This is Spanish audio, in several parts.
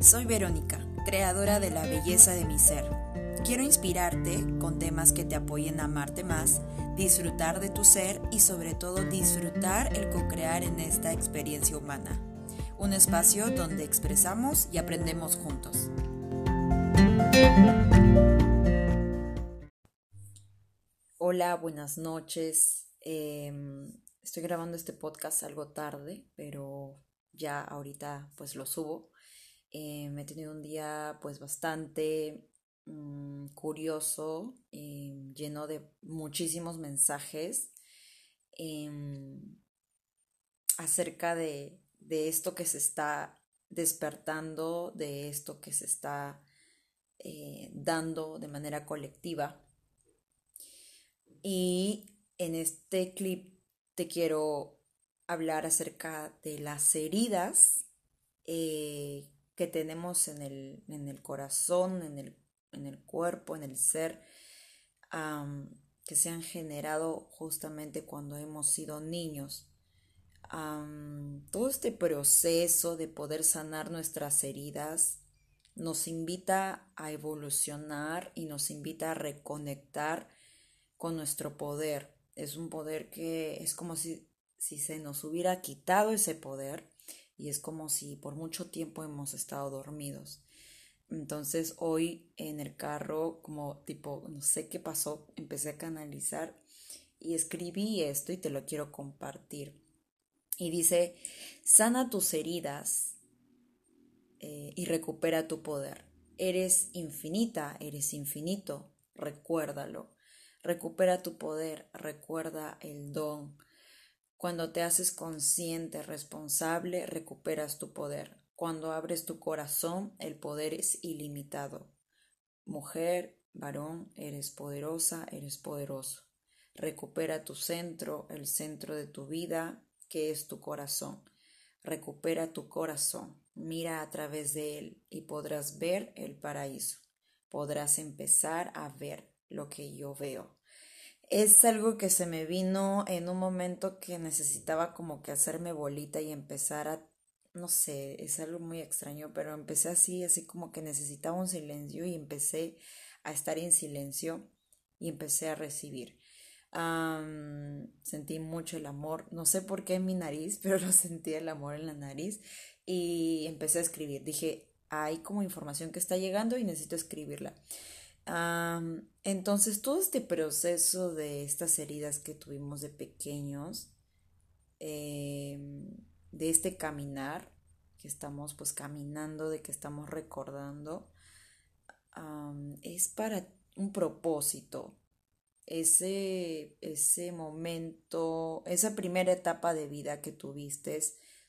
Soy Verónica, creadora de la belleza de mi ser. Quiero inspirarte con temas que te apoyen a amarte más, disfrutar de tu ser y sobre todo disfrutar el co-crear en esta experiencia humana. Un espacio donde expresamos y aprendemos juntos. Hola, buenas noches. Em, estoy grabando este podcast algo tarde, pero ya ahorita pues lo subo. Eh, me he tenido un día pues bastante mm, curioso, eh, lleno de muchísimos mensajes em, acerca de, de, esto que se está despertando, de esto que se está eh, dando de manera colectiva. Y en este clip te quiero hablar acerca de las heridas eh, que tenemos en el, en el corazón, en el, en el, cuerpo, en el ser, que se han generado justamente cuando hemos sido niños. todo este proceso de poder sanar nuestras heridas nos invita a evolucionar y nos invita a reconectar con nuestro poder. Es un poder que es como si si se nos hubiera quitado ese poder y es como si por mucho tiempo hemos estado dormidos. Entonces hoy en el carro, como tipo, no sé qué pasó, empecé a canalizar y escribí esto y te lo quiero compartir. Y dice, sana tus heridas eh, y recupera tu poder. Eres infinita, eres infinito, recuérdalo. Recupera tu poder, recuerda el don, cuando te haces consciente, responsable, recuperas tu poder. Cuando abres tu corazón, el poder es ilimitado. Mujer, varón, eres poderosa, eres poderoso. Recupera tu centro, el centro de tu vida, que es tu corazón. Recupera tu corazón, mira a través de él y podrás ver el paraíso. Podrás empezar a ver lo que yo veo es algo que se me vino en un momento que necesitaba como que hacerme bolita y empezar a, no sé, es algo muy extraño, pero empecé así, así como que necesitaba un silencio y empecé a estar en silencio y empecé a recibir. sentí mucho el amor, no sé por qué en mi nariz, pero lo sentí el amor en la nariz y empecé a escribir. Dije, hay como información que está llegando y necesito escribirla entonces, todo este proceso de estas heridas que tuvimos de pequeños, em, de este caminar, que estamos pues caminando, de que estamos recordando, es para un propósito. Ese, ese momento, esa primera etapa de vida que tuviste,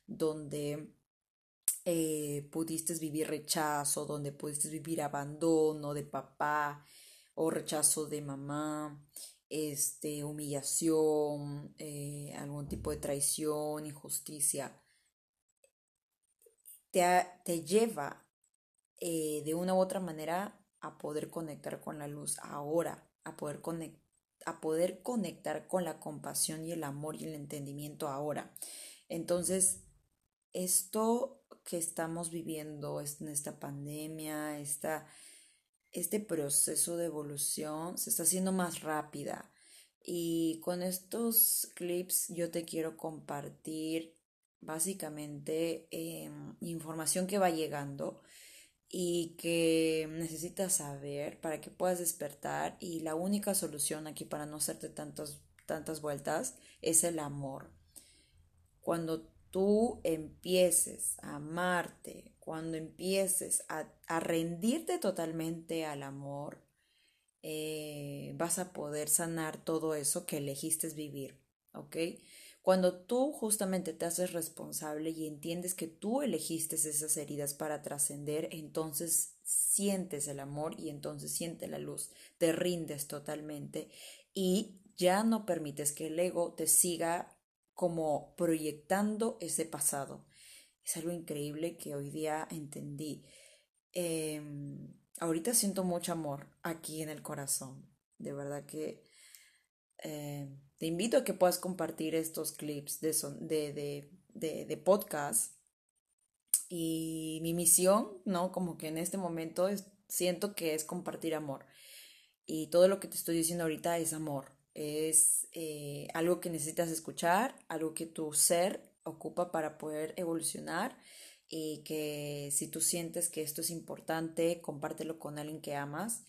donde eh, pudiste vivir rechazo, donde pudiste vivir abandono de papá o rechazo de mamá, este, humillación, eh, algún tipo de traición, injusticia, te, te lleva eh, de una u otra manera a poder conectar con la luz ahora, a poder, a poder conectar con la compasión y el amor y el entendimiento ahora. Entonces, esto que estamos viviendo en esta pandemia, esta, este proceso de evolución se está haciendo más rápida. Y con estos clips yo te quiero compartir básicamente em, información que va llegando y que necesitas saber para que puedas despertar y la única solución aquí para no hacerte tantas, tantas vueltas es el amor. Cuando tú empieces a amarte, cuando empieces a, rendirte totalmente al amor, eh, vas a poder sanar todo eso que elegiste vivir, ¿ok? Cuando tú justamente te haces responsable y entiendes que tú elegiste esas heridas para trascender, entonces sientes el amor y entonces sientes la luz, te rindes totalmente y ya no permites que el ego te siga como proyectando ese pasado. Es algo increíble que hoy día entendí. Em, ahorita siento mucho amor aquí en el corazón. De verdad que em, te invito a que puedas compartir estos clips de, de, de, de, podcast y mi misión, ¿no? Como que en este momento siento que es compartir amor. Y todo lo que te estoy diciendo ahorita es amor. Es eh, algo que necesitas escuchar, algo que tu ser ocupa para poder evolucionar y que si tú sientes que esto es importante, compártelo con alguien que amas.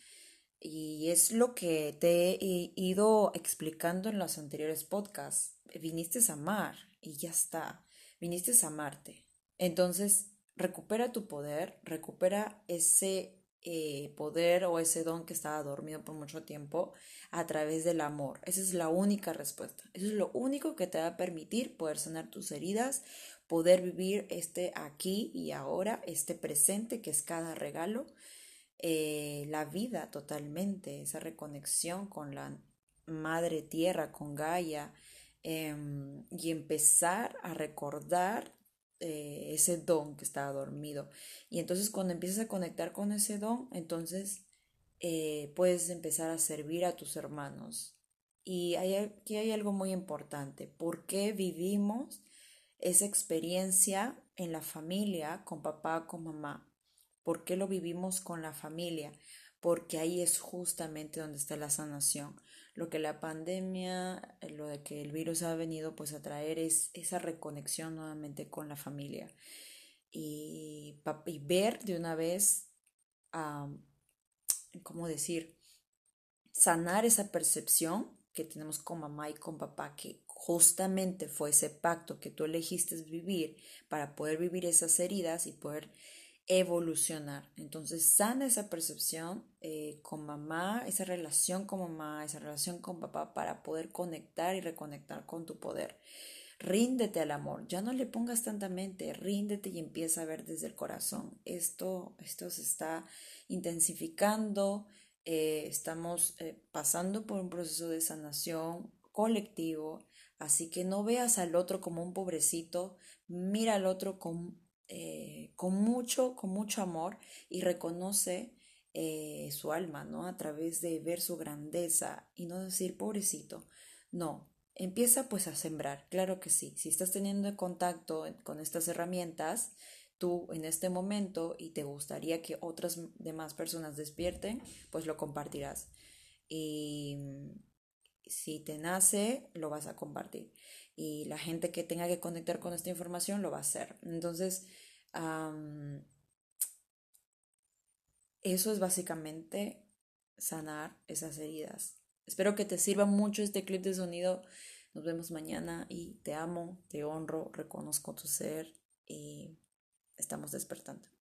Y es lo que te he ido explicando en los anteriores podcasts. Viniste a amar y ya está. Viniste a amarte. Entonces, recupera tu poder, recupera ese eh, poder o ese don que estaba dormido por mucho tiempo a través del amor. Esa es la única respuesta. Eso es lo único que te va a permitir poder sanar tus heridas, poder vivir este aquí y ahora, este presente que es cada regalo, eh, la vida totalmente, esa reconexión con la madre tierra, con Gaia, em, y empezar a recordar eh, ese don que estaba dormido. Y entonces cuando empiezas a conectar con ese don, entonces eh, puedes empezar a servir a tus hermanos. Y aquí hay algo muy importante. ¿Por qué vivimos esa experiencia en la familia, con papá, con mamá? ¿Por qué lo vivimos con la familia? Porque ahí es justamente donde está la sanación lo que la pandemia, eh, lo de que el virus ha venido pues a traer es esa reconexión nuevamente con la familia y, ver de una vez, ¿cómo decir? Sanar esa percepción que tenemos con mamá y con papá, que justamente fue ese pacto que tú elegiste vivir para poder vivir esas heridas y poder evolucionar. Entonces, sana esa percepción eh, con mamá, esa relación con mamá, esa relación con papá para poder conectar y reconectar con tu poder. Ríndete al amor, ya no le pongas tanta mente, ríndete y empieza a ver desde el corazón. Esto, esto se está intensificando, eh, estamos eh, pasando por un proceso de sanación colectivo, así que no veas al otro como un pobrecito, mira al otro con eh, con mucho, con mucho amor y reconoce eh, su alma, ¿no? A través de ver su grandeza y no decir pobrecito. No, empieza pues a sembrar, claro que sí. Si estás teniendo contacto con estas herramientas, tú en este momento y te gustaría que otras demás personas despierten, pues lo compartirás. Y si te nace, lo vas a compartir y la gente que tenga que conectar con esta información lo va a hacer. Entonces, eso es básicamente sanar esas heridas. Espero que te sirva mucho este clip de sonido. Nos vemos mañana y te amo, te honro, reconozco tu ser y estamos despertando.